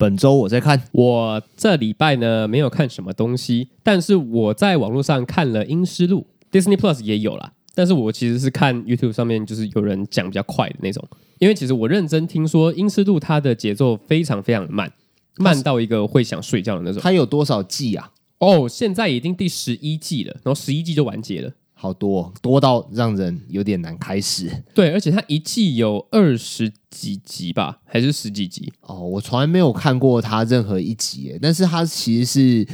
本周我在看，我这礼拜呢没有看什么东西，但是我在网络上看了《阴尸路》，Disney Plus 也有啦。但是我其实是看 YouTube 上面，就是有人讲比较快的那种，因为其实我认真听说《阴尸路》它的节奏非常非常的慢，慢到一个会想睡觉的那种。它有多少季啊？哦，现在已经第十一季了，然后十一季就完结了。好多，多到让人有点难开始。对，而且它一季有二十几集吧，还是十几集？哦，我从来没有看过它任何一集，但是它其实是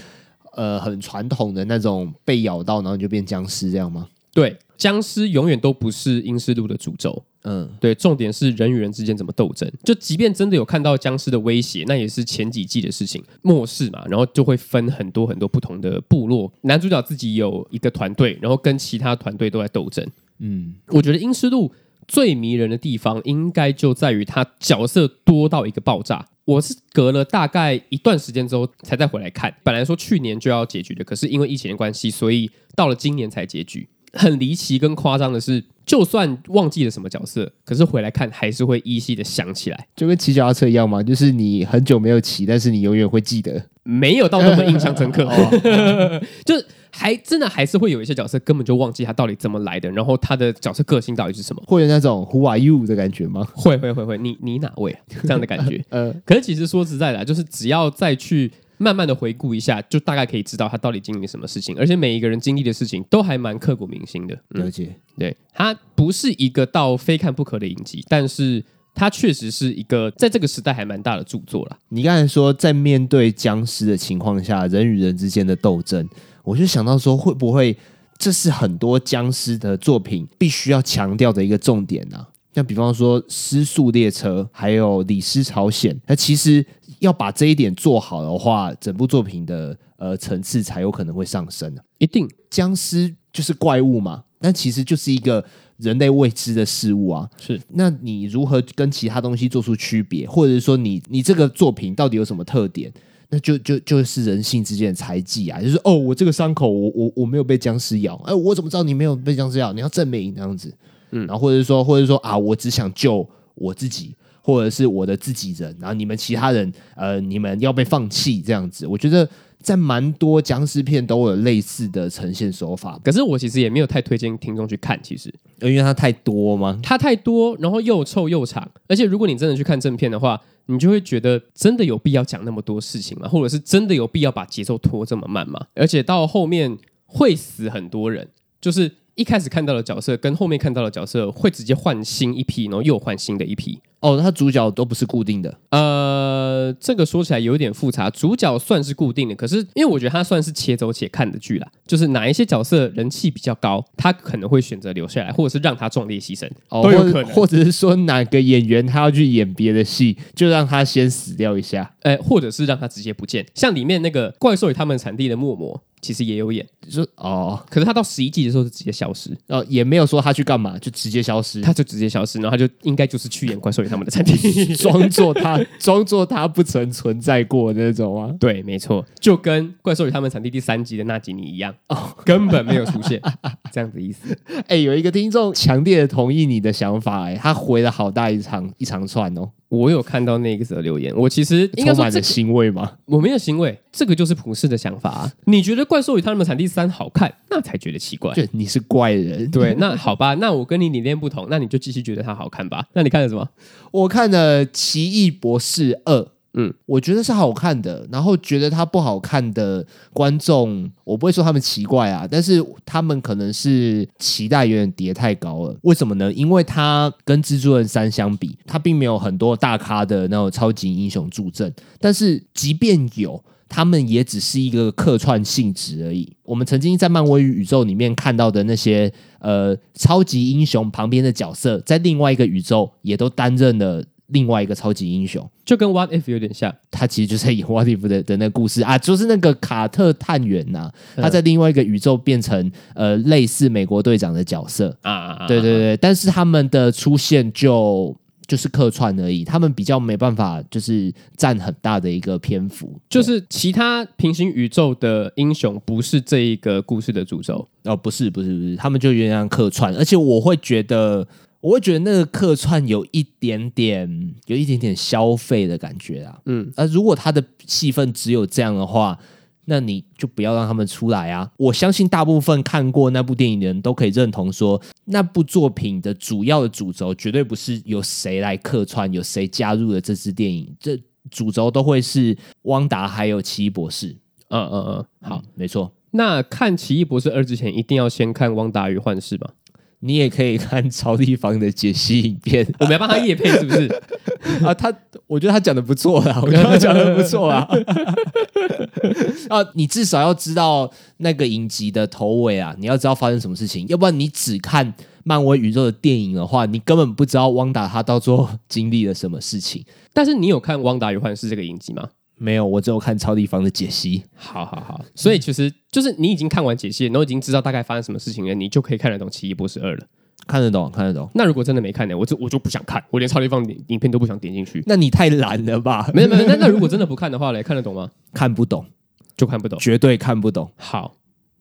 呃很传统的那种被咬到然后就变僵尸这样吗？对，僵尸永远都不是阴尸路的主轴。嗯，对，重点是人与人之间怎么斗争。就即便真的有看到僵尸的威胁，那也是前几季的事情。末世嘛，然后就会分很多很多不同的部落。男主角自己有一个团队，然后跟其他团队都在斗争。嗯，我觉得阴尸路最迷人的地方，应该就在于他角色多到一个爆炸。我是隔了大概一段时间之后才再回来看。本来说去年就要结局的，可是因为疫情的关系，所以到了今年才结局。很离奇跟夸张的是，就算忘记了什么角色，可是回来看还是会依稀的想起来，就跟骑脚踏车一样嘛，就是你很久没有骑，但是你永远会记得，没有到那么印象深刻，就还真的还是会有一些角色根本就忘记他到底怎么来的，然后他的角色个性到底是什么，会有那种 Who are you 的感觉吗？会会会会，你你哪位这样的感觉？呃，可是其实说实在的，就是只要再去。慢慢的回顾一下，就大概可以知道他到底经历了什么事情，而且每一个人经历的事情都还蛮刻骨铭心的。嗯、了解，对，他不是一个到非看不可的影集，但是他确实是一个在这个时代还蛮大的著作了。你刚才说在面对僵尸的情况下，人与人之间的斗争，我就想到说，会不会这是很多僵尸的作品必须要强调的一个重点呢、啊？像比方说《失速列车》还有《李斯朝鲜》，那其实。要把这一点做好的话，整部作品的呃层次才有可能会上升。一定，僵尸就是怪物嘛，但其实就是一个人类未知的事物啊。是，那你如何跟其他东西做出区别，或者是说你你这个作品到底有什么特点？那就就就是人性之间的猜忌啊。就是哦，我这个伤口，我我我没有被僵尸咬，哎，我怎么知道你没有被僵尸咬？你要证明那样子。嗯，然后或者说，或者说啊，我只想救我自己。或者是我的自己人，然后你们其他人，呃，你们要被放弃这样子。我觉得在蛮多僵尸片都有类似的呈现手法，可是我其实也没有太推荐听众去看，其实因为它太多吗？它太多，然后又臭又长，而且如果你真的去看正片的话，你就会觉得真的有必要讲那么多事情吗？或者是真的有必要把节奏拖这么慢吗？而且到后面会死很多人，就是一开始看到的角色跟后面看到的角色会直接换新一批，然后又换新的一批。哦，他主角都不是固定的。呃，这个说起来有点复杂。主角算是固定的，可是因为我觉得他算是且走且看的剧啦。就是哪一些角色人气比较高，他可能会选择留下来，或者是让他壮烈牺牲，哦、都有可能。或者是说哪个演员他要去演别的戏，就让他先死掉一下。呃，或者是让他直接不见。像里面那个怪兽与他们产地的默默，其实也有演。说哦，可是他到十一季的时候就直接消失，哦，也没有说他去干嘛，就直接消失。他就直接消失，然后他就应该就是去演怪兽与他们。的餐厅，装作他装作他不曾存在过的那种啊，对，没错，就跟《怪兽与他们产地》第三集的纳吉尼一样，哦，根本没有出现，这样子意思。哎、欸，有一个听众强烈的同意你的想法、欸，哎，他回了好大一长一长串哦。我有看到那个则留言，我其实应该充满了欣慰吗？我没有欣慰，这个就是普世的想法啊。你觉得《怪兽与他们产地三》好看，那才觉得奇怪。就，你是怪人。对，那好吧，那我跟你理念不同，那你就继续觉得它好看吧。那你看了什么？我看了《奇异博士二》。嗯，我觉得是好看的，然后觉得它不好看的观众，我不会说他们奇怪啊，但是他们可能是期待有点叠太高了。为什么呢？因为它跟蜘蛛人三相比，它并没有很多大咖的那种超级英雄助阵，但是即便有，他们也只是一个客串性质而已。我们曾经在漫威宇宙里面看到的那些呃超级英雄旁边的角色，在另外一个宇宙也都担任了。另外一个超级英雄，就跟 What If 有点像，他其实就是在演 What If 的的那个故事。啊，就是那个卡特探员呐、啊，他在另外一个宇宙变成呃类似美国队长的角色。啊，对对对，但是他们的出现就就是客串而已，他们比较没办法就是占很大的一个篇幅，就是其他平行宇宙的英雄不是这一个故事的主轴。哦，不是不是不是，他们就原样客串，而且我会觉得。我会觉得那个客串有一点点，有一点点消费的感觉啊。嗯，而如果他的戏份只有这样的话，那你就不要让他们出来啊！我相信大部分看过那部电影的人都可以认同说，那部作品的主要的主轴绝对不是由谁来客串，有谁加入了这支电影，这主轴都会是汪达还有奇异博士。嗯嗯嗯，好，嗯、没错。那看奇异博士二之前，一定要先看汪达与幻视吧？你也可以看超立方的解析影片，我们要帮他夜配是不是？啊，他我觉得他讲的不错啦，我觉得他讲的 不错啊。啊，你至少要知道那个影集的头尾啊，你要知道发生什么事情，要不然你只看漫威宇宙的电影的话，你根本不知道汪达他到最后经历了什么事情。但是你有看《汪达与幻视》这个影集吗？没有，我只有看超立方的解析。好好好，所以其实就是你已经看完解析，然后已经知道大概发生什么事情了，你就可以看得懂《奇异博士二》了。看得懂，看得懂。那如果真的没看呢？我就我就不想看，我连超立方影片都不想点进去。那你太懒了吧？没有没有，那那如果真的不看的话嘞，看得懂吗？看不懂，就看不懂，绝对看不懂。好，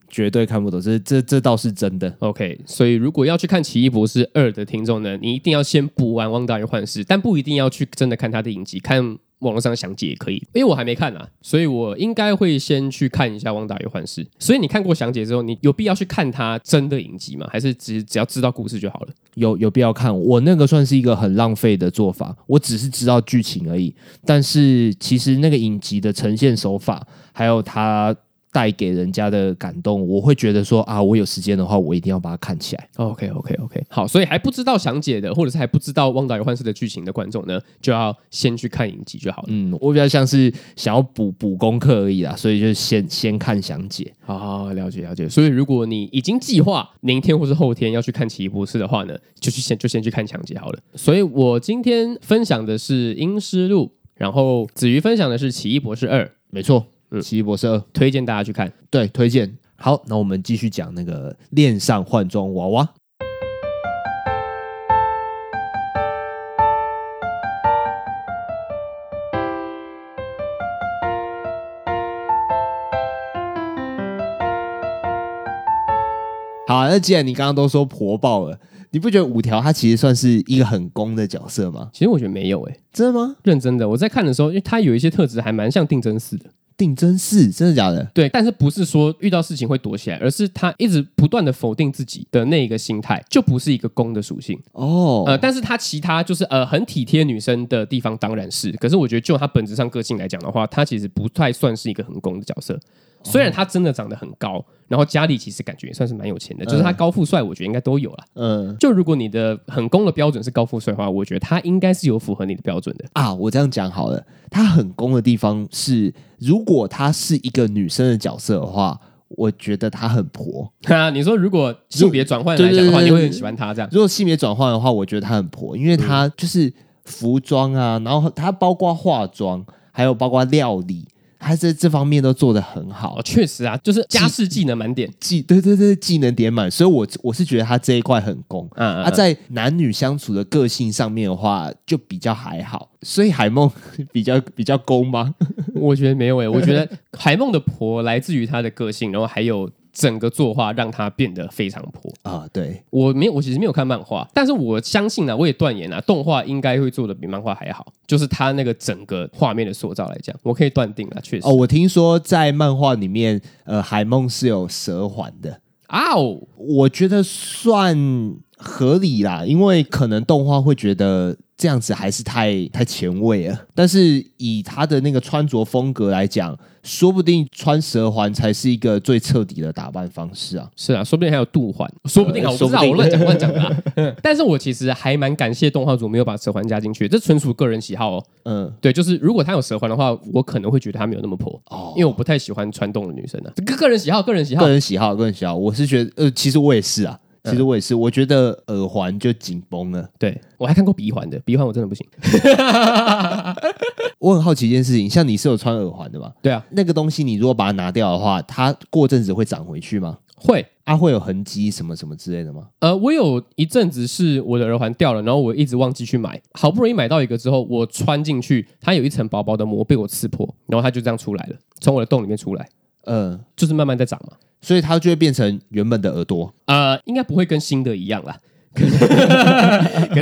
绝对看不懂，这这这倒是真的。OK，所以如果要去看《奇异博士二》的听众呢，你一定要先补完《汪达与幻视》，但不一定要去真的看他的影集，看。网络上详解也可以，因为我还没看啊，所以我应该会先去看一下《汪达与幻视》。所以你看过详解之后，你有必要去看它真的影集吗？还是只只要知道故事就好了？有有必要看？我那个算是一个很浪费的做法，我只是知道剧情而已。但是其实那个影集的呈现手法，还有它。带给人家的感动，我会觉得说啊，我有时间的话，我一定要把它看起来。OK，OK，OK，好，所以还不知道详解的，或者是还不知道《旺达与幻视》的剧情的观众呢，就要先去看影集就好了。嗯，我比较像是想要补补功课而已啦，所以就先先看详解。好，好，好，了解了解。所以如果你已经计划明天或是后天要去看《奇异博士》的话呢，就去先就先去看详解好了。所以我今天分享的是《阴尸路》，然后子瑜分享的是《奇异博士二》，没错。嗯，奇异博士二推荐大家去看，对，推荐。好，那我们继续讲那个恋上换装娃娃。好，那既然你刚刚都说婆爆了，你不觉得五条他其实算是一个很攻的角色吗？其实我觉得没有、欸，诶，真的吗？认真的，我在看的时候，因为他有一些特质还蛮像定真寺的。定真是真的假的？对，但是不是说遇到事情会躲起来，而是他一直不断的否定自己的那一个心态，就不是一个攻的属性哦。呃，但是他其他就是呃很体贴女生的地方当然是，可是我觉得就他本质上个性来讲的话，他其实不太算是一个很攻的角色。虽然他真的长得很高，然后家里其实感觉也算是蛮有钱的，就是他高富帅，我觉得应该都有了。嗯，就如果你的很攻的标准是高富帅的话，我觉得他应该是有符合你的标准的啊。我这样讲好了，他很攻的地方是，如果他是一个女生的角色的话，我觉得他很婆。啊，你说如果性别转换来讲的话，你会很喜欢他这样？如果性别转换的话，我觉得他很婆，因为他就是服装啊，然后他包括化妆，还有包括料理。他在这方面都做得很好，确实啊，就是家事技能满点，技对对对，技能点满，所以我我是觉得他这一块很攻。嗯，嗯，嗯，他在男女相处的个性上面的话，就比较还好。所以海梦 比较比较攻吗？我觉得没有诶、欸，我觉得海梦的婆来自于她的个性，然后还有。整个作画让它变得非常破啊！对，我没有，我其实没有看漫画，但是我相信呢，我也断言啊，动画应该会做的比漫画还好。就是它那个整个画面的塑造来讲，我可以断定了，确实。哦，我听说在漫画里面，呃，海梦是有蛇环的啊，哦，我觉得算合理啦，因为可能动画会觉得。这样子还是太太前卫了，但是以他的那个穿着风格来讲，说不定穿蛇环才是一个最彻底的打扮方式啊！是啊，说不定还有杜环，说不定啊，我不知道，我乱讲乱讲的。但是我其实还蛮感谢动画组没有把蛇环加进去，这纯属个人喜好哦。嗯，对，就是如果他有蛇环的话，我可能会觉得他没有那么破哦，因为我不太喜欢穿洞的女生啊。个个人喜好，个人喜好，个人喜好，个人喜好，我是觉得，呃，其实我也是啊。其实我也是，我觉得耳环就紧绷了。对，我还看过鼻环的，鼻环我真的不行。我很好奇一件事情，像你是有穿耳环的吗？对啊，那个东西你如果把它拿掉的话，它过阵子会长回去吗？会，啊，会有痕迹什么什么之类的吗？呃，我有一阵子是我的耳环掉了，然后我一直忘记去买，好不容易买到一个之后，我穿进去，它有一层薄薄的膜被我刺破，然后它就这样出来了，从我的洞里面出来。嗯、呃，就是慢慢在长嘛。所以它就会变成原本的耳朵，呃，应该不会跟新的一样啦。可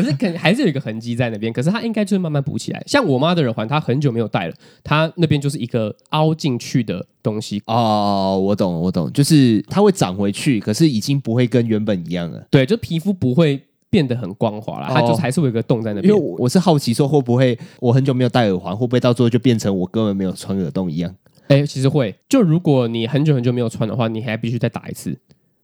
是 可还是有一个痕迹在那边，可是它应该就会慢慢补起来。像我妈的耳环，她很久没有戴了，她那边就是一个凹进去的东西。哦，我懂，我懂，就是它会长回去，可是已经不会跟原本一样了。对，就皮肤不会变得很光滑了，它就还是会有一个洞在那边。因为我是好奇说，会不会我很久没有戴耳环，会不会到最后就变成我根本没有穿耳洞一样？哎，其实会。就如果你很久很久没有穿的话，你还必须再打一次，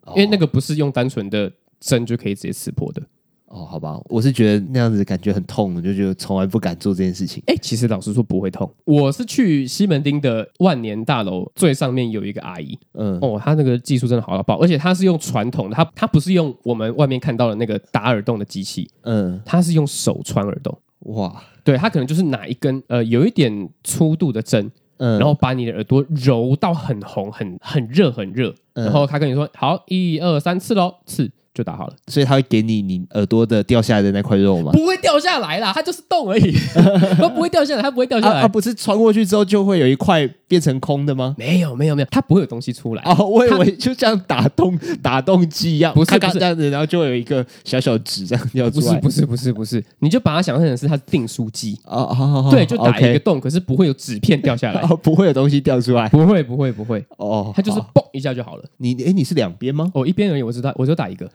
因为那个不是用单纯的。针就可以直接刺破的哦，好吧，我是觉得那样子感觉很痛，就觉得从来不敢做这件事情。哎、欸，其实老实说不会痛。我是去西门町的万年大楼最上面有一个阿姨，嗯，哦，她那个技术真的好到爆，而且她是用传统的，她她不是用我们外面看到的那个打耳洞的机器，嗯，她是用手穿耳洞。哇，对，她可能就是拿一根呃有一点粗度的针，嗯，然后把你的耳朵揉到很红、很很热、很热，然后他跟你说好，一二三，刺喽，刺。就打好了，所以他会给你你耳朵的掉下来的那块肉吗？不会掉下来啦，它就是洞而已，它不会掉下来，它不会掉下来。它不是穿过去之后就会有一块变成空的吗？没有，没有，没有，它不会有东西出来。哦，我以为就像打洞打洞机一样，不是，不是这样子，然后就有一个小小纸这样掉出来。不是，不是，不是，不是，你就把它想象成是它订书机哦，好好好，对，就打一个洞，可是不会有纸片掉下来，哦不会有东西掉出来，不会，不会，不会。哦，它就是嘣一下就好了。你哎，你是两边吗？哦，一边而已，我知道，我就打一个。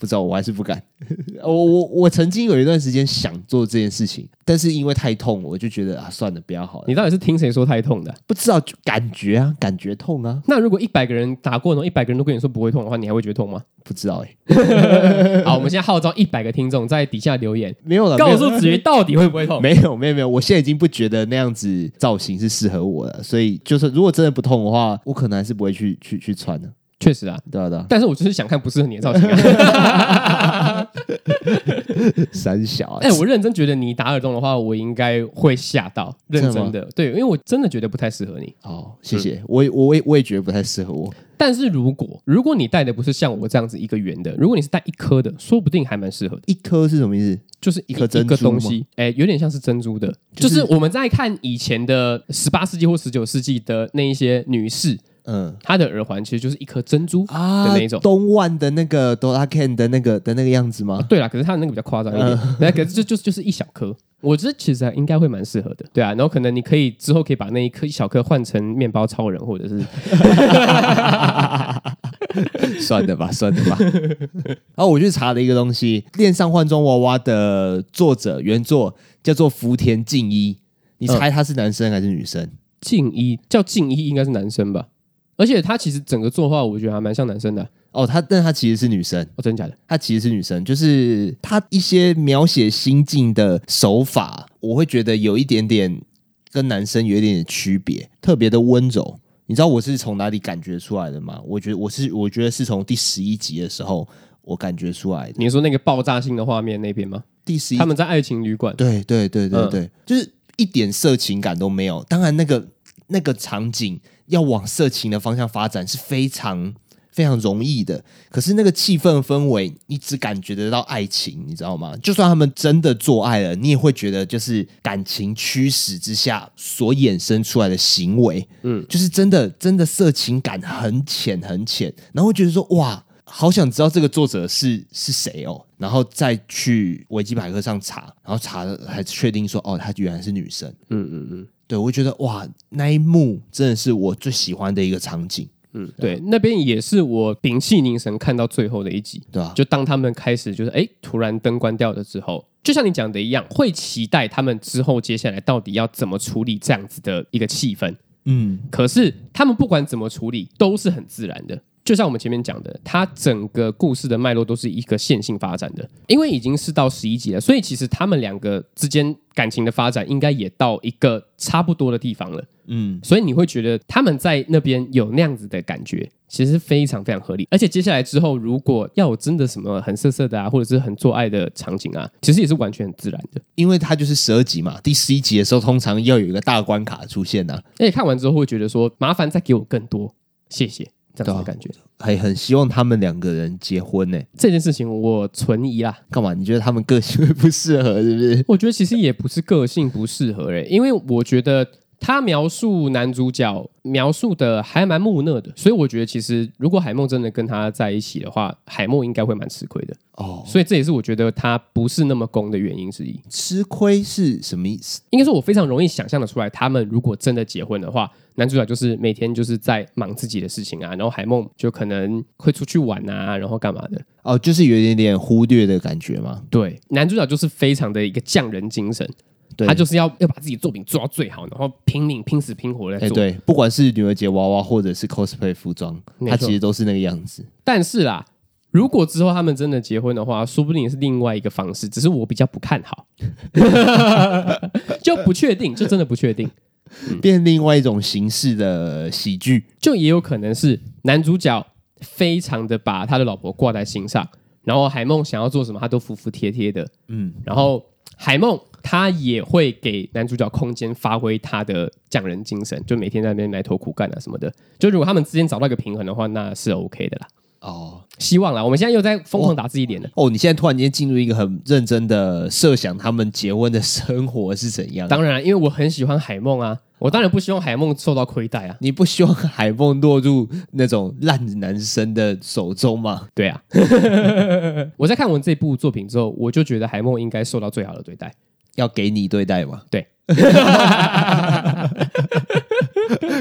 不知道，我还是不敢。我我我曾经有一段时间想做这件事情，但是因为太痛，我就觉得啊，算了，不要好了。你到底是听谁说太痛的？不知道，就感觉啊，感觉痛啊。那如果一百个人打过，然后一百个人都跟你说不会痛的话，你还会觉得痛吗？不知道哎、欸。好，我们现在号召一百个听众在底下留言，没有了，告诉子瑜到底会不会痛？没有，没有，没有。我现在已经不觉得那样子造型是适合我了，所以就是如果真的不痛的话，我可能还是不会去去去穿的。确实啊，对啊对啊，但是我就是想看不适合你的造型啊。三小，哎、欸，我认真觉得你打耳洞的话，我应该会吓到。认真的，的对，因为我真的觉得不太适合你。哦，谢谢，嗯、我我也我也觉得不太适合我。但是如果如果你戴的不是像我这样子一个圆的，如果你是戴一颗的，说不定还蛮适合的。一颗是什么意思？就是一颗一个东西，哎、欸，有点像是珍珠的，就是、就是我们在看以前的十八世纪或十九世纪的那一些女士。嗯，它的耳环其实就是一颗珍珠的那一种，啊、东万的那个哆啦 A 梦的那个的那个样子吗？啊、对啦，可是它的那个比较夸张一点，那、嗯、可是就就就是一小颗，我觉得其实应该会蛮适合的，对啊，然后可能你可以之后可以把那一颗一小颗换成面包超人，或者是，算了吧，算了吧。然后我去查了一个东西，《恋上换装娃娃》的作者原作叫做福田静一，你猜他是男生还是女生？静一叫静一，应该是男生吧？而且他其实整个作画，我觉得还蛮像男生的哦。他，但他其实是女生哦，真的假的？他其实是女生，就是他一些描写心境的手法，我会觉得有一点点跟男生有一点点区别，特别的温柔。你知道我是从哪里感觉出来的吗？我觉得我是，我觉得是从第十一集的时候我感觉出来的。你说那个爆炸性的画面那边吗？第十一，他们在爱情旅馆，对对对对对，嗯、就是一点色情感都没有。当然那个。那个场景要往色情的方向发展是非常非常容易的，可是那个气氛氛围，你只感觉得到爱情，你知道吗？就算他们真的做爱了，你也会觉得就是感情驱使之下所衍生出来的行为，嗯，就是真的真的色情感很浅很浅，然后会觉得说哇，好想知道这个作者是是谁哦，然后再去维基百科上查，然后查了还确定说哦，她原来是女生，嗯嗯嗯。对，我会觉得哇，那一幕真的是我最喜欢的一个场景。嗯，对，那边也是我屏气凝神看到最后的一集，对吧？就当他们开始就是哎，突然灯关掉了之后，就像你讲的一样，会期待他们之后接下来到底要怎么处理这样子的一个气氛。嗯，可是他们不管怎么处理，都是很自然的。就像我们前面讲的，它整个故事的脉络都是一个线性发展的，因为已经是到十一集了，所以其实他们两个之间感情的发展应该也到一个差不多的地方了。嗯，所以你会觉得他们在那边有那样子的感觉，其实非常非常合理。而且接下来之后，如果要有真的什么很色色的啊，或者是很做爱的场景啊，其实也是完全很自然的，因为它就是十二集嘛。第十一集的时候，通常要有一个大关卡出现呐、啊，而且看完之后会觉得说，麻烦再给我更多，谢谢。这样的感觉，还很希望他们两个人结婚呢。这件事情我存疑啦。干嘛？你觉得他们个性会不适合，是不是？我觉得其实也不是个性不适合诶，因为我觉得他描述男主角描述的还蛮木讷的，所以我觉得其实如果海梦真的跟他在一起的话，海梦应该会蛮吃亏的哦。所以这也是我觉得他不是那么攻的原因之一。吃亏是什么意思？应该说我非常容易想象的出来，他们如果真的结婚的话，男主角就是每天就是在忙自己的事情啊，然后海梦就可能会出去玩啊，然后干嘛的？哦，就是有一点点忽略的感觉吗？对，男主角就是非常的一个匠人精神。他就是要要把自己作品做到最好，然后拼命拼死拼活的做。欸。对，不管是女儿节娃娃或者是 cosplay 服装，他其实都是那个样子。但是啦，如果之后他们真的结婚的话，说不定也是另外一个方式，只是我比较不看好，就不确定，就真的不确定，嗯、变另外一种形式的喜剧，就也有可能是男主角非常的把他的老婆挂在心上，然后海梦想要做什么，他都服服帖帖的，嗯，然后海梦。他也会给男主角空间发挥他的匠人精神，就每天在那边埋头苦干啊什么的。就如果他们之间找到一个平衡的话，那是 OK 的啦。哦，希望啦。我们现在又在疯狂打自己脸了。哦，你现在突然间进入一个很认真的设想，他们结婚的生活是怎样？当然，因为我很喜欢海梦啊，我当然不希望海梦受到亏待啊。你不希望海梦落入那种烂男生的手中吗？对啊。我在看完这部作品之后，我就觉得海梦应该受到最好的对待。要给你对待吗？对，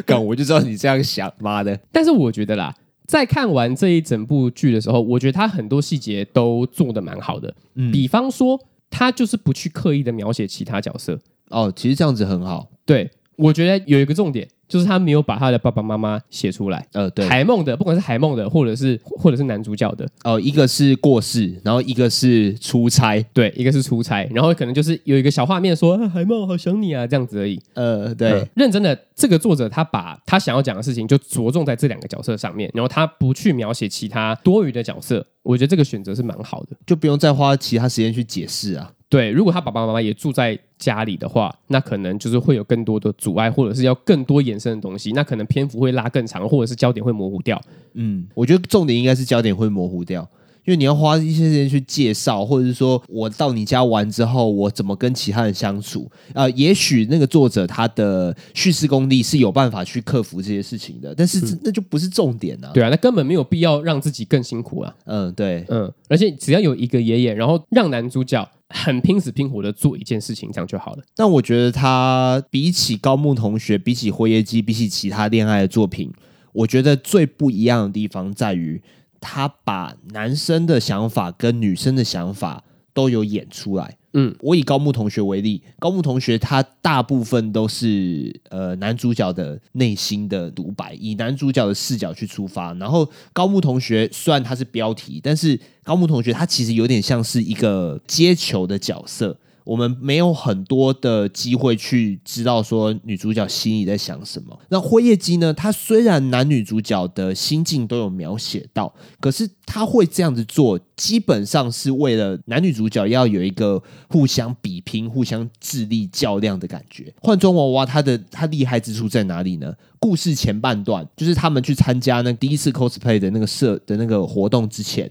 干我就知道你这样想，妈的！但是我觉得啦，在看完这一整部剧的时候，我觉得他很多细节都做的蛮好的。嗯，比方说，他就是不去刻意的描写其他角色。哦，其实这样子很好。对，我觉得有一个重点。就是他没有把他的爸爸妈妈写出来，呃，对，海梦的，不管是海梦的，或者是或者是男主角的，哦，一个是过世，然后一个是出差，对，一个是出差，然后可能就是有一个小画面说，啊，海梦好想你啊，这样子而已，呃，对，呃，认真的，这个作者他把他想要讲的事情就着重在这两个角色上面，然后他不去描写其他多余的角色，我觉得这个选择是蛮好的，就不用再花其他时间去解释啊。对，如果他爸爸妈妈也住在家里的话，那可能就是会有更多的阻碍，或者是要更多延伸的东西，那可能篇幅会拉更长，或者是焦点会模糊掉。嗯，我觉得重点应该是焦点会模糊掉，因为你要花一些时间去介绍，或者是说我到你家玩之后，我怎么跟其他人相处。呃，也许那个作者他的叙事功力是有办法去克服这些事情的，但是那就不是重点啊。对啊，那根本没有必要让自己更辛苦啊。嗯，对，嗯，而且只要有一个爷爷，然后让男主角。很拼死拼活的做一件事情，这样就好了。但我觉得他比起高木同学，比起辉夜姬，比起其他恋爱的作品，我觉得最不一样的地方在于，他把男生的想法跟女生的想法都有演出来。嗯，我以高木同学为例，高木同学他大部分都是呃男主角的内心的独白，以男主角的视角去出发。然后高木同学虽然他是标题，但是高木同学他其实有点像是一个接球的角色。我们没有很多的机会去知道说女主角心里在想什么。那辉夜姬呢？她虽然男女主角的心境都有描写到，可是她会这样子做，基本上是为了男女主角要有一个互相比拼、互相智力较量的感觉。换装娃娃，它的它厉害之处在哪里呢？故事前半段就是他们去参加那第一次 cosplay 的那个社的那个活动之前。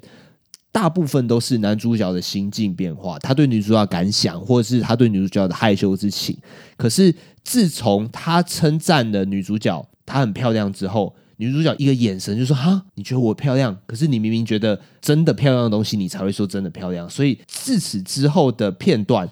大部分都是男主角的心境变化，他对女主角感想，或者是他对女主角的害羞之情。可是自从他称赞了女主角，她很漂亮之后，女主角一个眼神就说：“哈，你觉得我漂亮？可是你明明觉得真的漂亮的东西，你才会说真的漂亮。”所以自此之后的片段，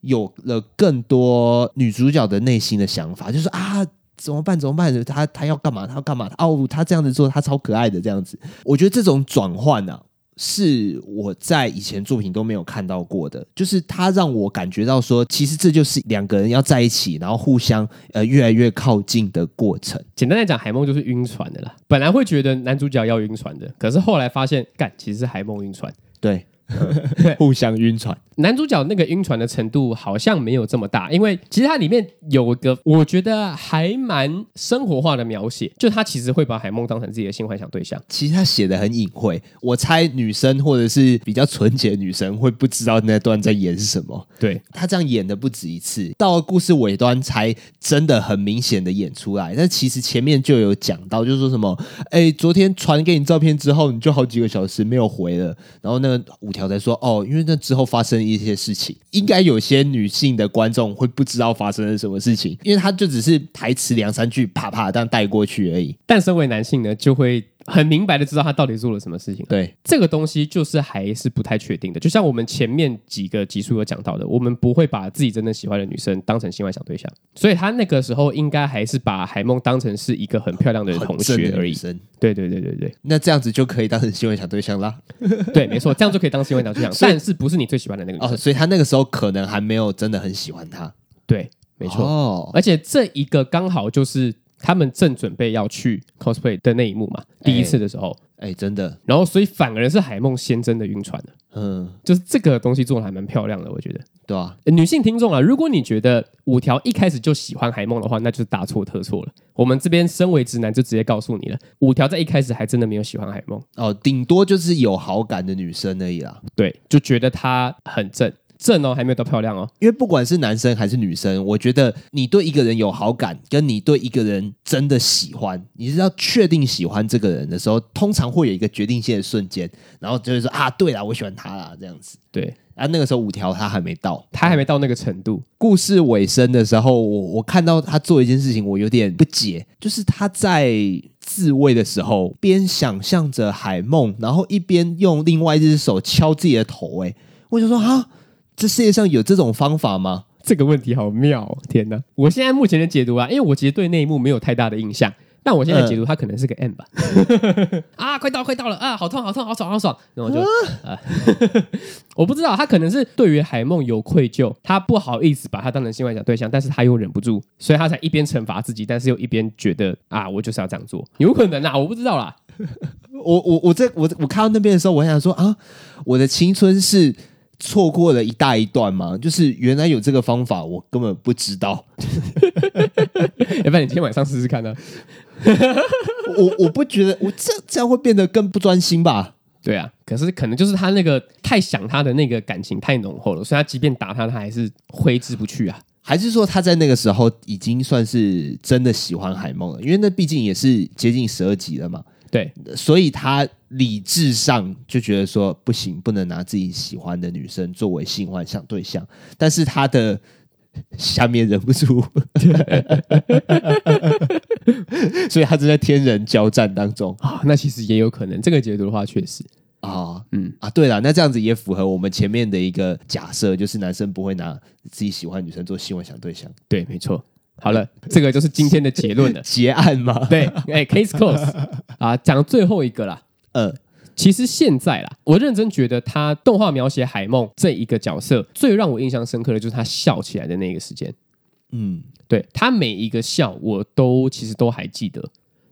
有了更多女主角的内心的想法，就是啊，怎么办？怎么办？她她要干嘛？她要干嘛？哦，她这样子做，她超可爱的这样子。我觉得这种转换啊。是我在以前作品都没有看到过的，就是他让我感觉到说，其实这就是两个人要在一起，然后互相呃越来越靠近的过程。简单来讲，海梦就是晕船的啦。本来会觉得男主角要晕船的，可是后来发现，干，其实是海梦晕船。对。互相晕船，男主角那个晕船的程度好像没有这么大，因为其实它里面有一个我觉得还蛮生活化的描写，就他其实会把海梦当成自己的性幻想对象。其实他写的很隐晦，我猜女生或者是比较纯洁的女生会不知道那段在演什么。对，他这样演的不止一次，到了故事尾端才真的很明显的演出来。但其实前面就有讲到，就是说什么，哎，昨天传给你照片之后，你就好几个小时没有回了，然后那个五条。条在说哦，因为那之后发生一些事情，应该有些女性的观众会不知道发生了什么事情，因为他就只是台词两三句，啪啪这样带过去而已。但身为男性呢，就会。很明白的知道他到底做了什么事情。对，这个东西就是还是不太确定的。就像我们前面几个集数有讲到的，我们不会把自己真的喜欢的女生当成性幻想对象，所以他那个时候应该还是把海梦当成是一个很漂亮的同学而已。对对对对对，那这样子就可以当成性幻想对象啦。对，没错，这样就可以当性幻想对象，但是不是你最喜欢的那个女生。哦，所以他那个时候可能还没有真的很喜欢她。对，没错。哦，而且这一个刚好就是。他们正准备要去 cosplay 的那一幕嘛，第一次的时候，哎、欸欸，真的，然后所以反而是海梦先真的晕船了，嗯，就是这个东西做的还蛮漂亮的，我觉得，对啊，女性听众啊，如果你觉得五条一开始就喜欢海梦的话，那就是大错特错了。我们这边身为直男，就直接告诉你了，五条在一开始还真的没有喜欢海梦。哦，顶多就是有好感的女生而已啦，对，就觉得她很正。正哦，还没有到漂亮哦。因为不管是男生还是女生，我觉得你对一个人有好感，跟你对一个人真的喜欢，你是要确定喜欢这个人的时候，通常会有一个决定性的瞬间，然后就会说啊，对啦，我喜欢他啦，这样子。对，啊，那个时候五条他还没到，他还没到那个程度。故事尾声的时候，我我看到他做一件事情，我有点不解，就是他在自慰的时候，边想象着海梦，然后一边用另外一只手敲自己的头，哎，我就说哈。这世界上有这种方法吗？这个问题好妙哦！天哪！我现在目前的解读啊，因为我其实对那一幕没有太大的印象，但我现在解读它可能是个 M 吧。嗯、啊，快到，快到了啊！好痛，好痛，好爽，好爽！然后就啊，啊 我不知道他可能是对于海梦有愧疚，他不好意思把他当成性幻想对象，但是他又忍不住，所以他才一边惩罚自己，但是又一边觉得啊，我就是要这样做，有可能啊，我不知道啦。我我我在我我看到那边的时候，我想说啊，我的青春是。错过了一大一段吗？就是原来有这个方法，我根本不知道。要不然你今天晚上试试看呢？我我不觉得我这这样会变得更不专心吧？对啊，可是可能就是他那个太想他的那个感情太浓厚了，所以他即便打他，他还是挥之不去啊。还是说他在那个时候已经算是真的喜欢海梦了？因为那毕竟也是接近十二集了嘛。对，所以他理智上就觉得说不行，不能拿自己喜欢的女生作为性幻想对象，但是他的下面忍不住，所以他正在天人交战当中啊。那其实也有可能，这个解读的话，确实啊，嗯啊，对了，那这样子也符合我们前面的一个假设，就是男生不会拿自己喜欢的女生做性幻想对象。对，没错。好了，这个就是今天的结论了。结案吗？对，哎，case close 啊，讲最后一个啦。呃，其实现在啦，我认真觉得他动画描写海梦这一个角色，最让我印象深刻的就是他笑起来的那个时间。嗯，对，他每一个笑，我都其实都还记得，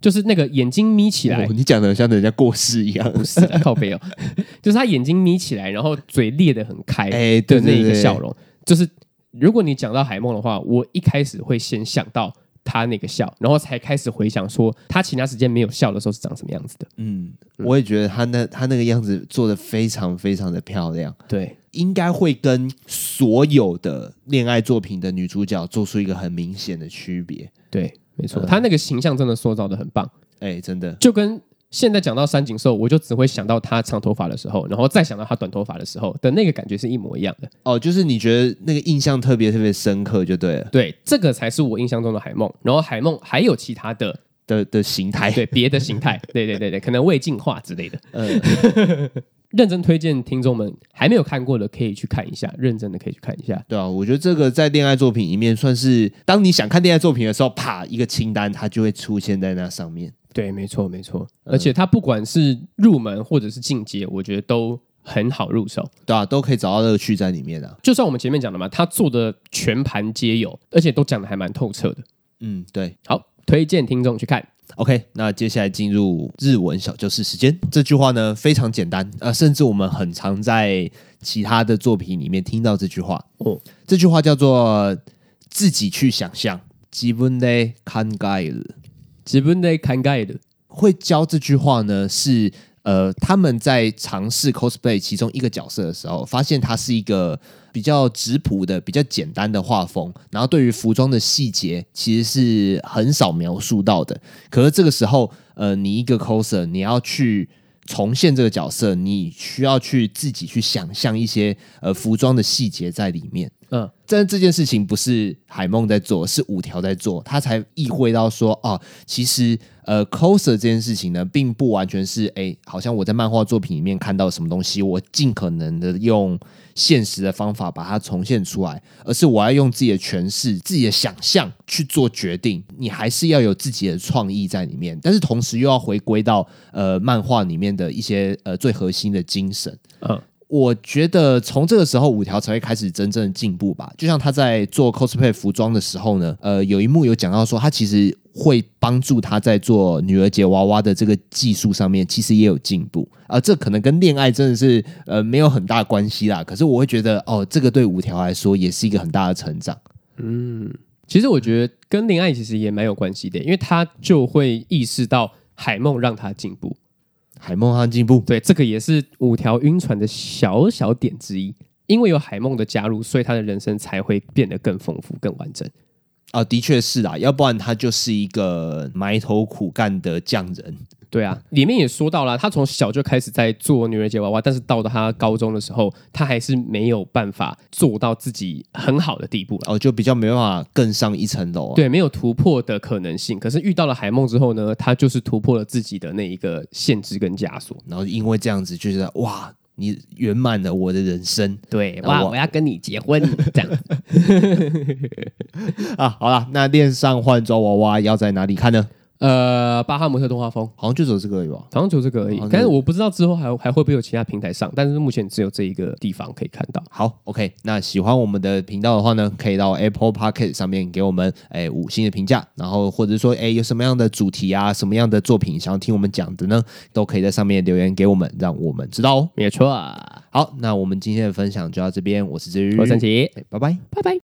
就是那个眼睛眯起来。哦，你讲的像人家过世一样，不是靠背哦，就是他眼睛眯起来，然后嘴裂得很开，哎，的那一个笑容，就是。如果你讲到海梦的话，我一开始会先想到他那个笑，然后才开始回想说他其他时间没有笑的时候是长什么样子的。嗯，我也觉得他那他那个样子做的非常非常的漂亮。对，应该会跟所有的恋爱作品的女主角做出一个很明显的区别。对，没错，他那个形象真的塑造的很棒。哎，真的就跟。现在讲到三井寿，我就只会想到他长头发的时候，然后再想到他短头发的时候的那个感觉是一模一样的。哦，就是你觉得那个印象特别特别深刻，就对了。对，这个才是我印象中的海梦。然后海梦还有其他的的的形态，对，别的形态，对对对对，可能未进化之类的。嗯，认真推荐听众们还没有看过的可以去看一下，认真的可以去看一下。对啊，我觉得这个在恋爱作品里面算是，当你想看恋爱作品的时候，啪一个清单，它就会出现在那上面。对，没错，没错，而且它不管是入门或者是进阶，我觉得都很好入手，对啊，都可以找到乐趣在里面啊。就像我们前面讲的嘛，他做的全盘皆有，而且都讲的还蛮透彻的。嗯，对，好，推荐听众去看。OK，那接下来进入日文小教室时间。这句话呢非常简单啊，呃，甚至我们很常在其他的作品里面听到这句话。哦，这句话叫做“自己去想象”。自分で考える。 自分で考える，会教这句话呢，是呃，他们在尝试 cosplay 其中一个角色的时候，发现它是一个比较质朴的、比较简单的画风，然后对于服装的细节其实是很少描述到的。可是这个时候，呃，你一个 coser，你要去 重现这个角色，你需要去自己去想象一些呃服装的细节在里面。嗯，但这件事情不是海梦在做，是五条在做，他才意会到说，哦，其实呃，coser 这件事情呢，并不完全是哎，好像我在漫画作品里面看到什么东西，我尽可能的用现实的方法把它重现出来，而是我要用自己的诠释、自己的想象去做决定。你还是要有自己的创意在里面，但是同时又要回归到呃漫画里面的一些呃最核心的精神。嗯。我觉得从这个时候五条才会开始真正的进步吧。就像他在做 cosplay 服装的时候呢，呃，有一幕有讲到说，他其实会帮助他在做女儿节娃娃的这个技术上面，其实也有进步。啊、呃，这可能跟恋爱真的是呃没有很大关系啦。可是我会觉得，哦，这个对五条来说也是一个很大的成长。嗯，其实我觉得跟恋爱其实也蛮有关系的，因为他就会意识到海梦让他进步。海梦和进步，对，这个也是五条晕船的小小点之一。因为有海梦的加入，所以他的人生才会变得更丰富、更完整。啊，的确是啊，要不然他就是一个埋头苦干的匠人。对啊，里面也说到了，他从小就开始在做女儿节娃娃，但是到了他高中的时候，他还是没有办法做到自己很好的地步哦，就比较没办法更上一层楼啊。对，没有突破的可能性。可是遇到了海梦之后呢，他就是突破了自己的那一个限制跟枷锁，然后因为这样子，就觉得哇，你圆满了我的人生。对，哇，我要跟你结婚 这样。啊，好了，那恋上换装娃娃要在哪里看呢？呃，巴哈姆特动画风好像就只有这个而已吧，好像就这个而已。但是我不知道之后还还会不会有其他平台上，但是目前只有这一个地方可以看到。好，OK，那喜欢我们的频道的话呢，可以到 Apple p o c k e t 上面给我们哎五星的评价，然后或者说哎有什么样的主题啊，什么样的作品想要听我们讲的呢，都可以在上面留言给我们，让我们知道哦。没错啊。好，那我们今天的分享就到这边，我是治愈，我是神奇，拜拜，拜拜。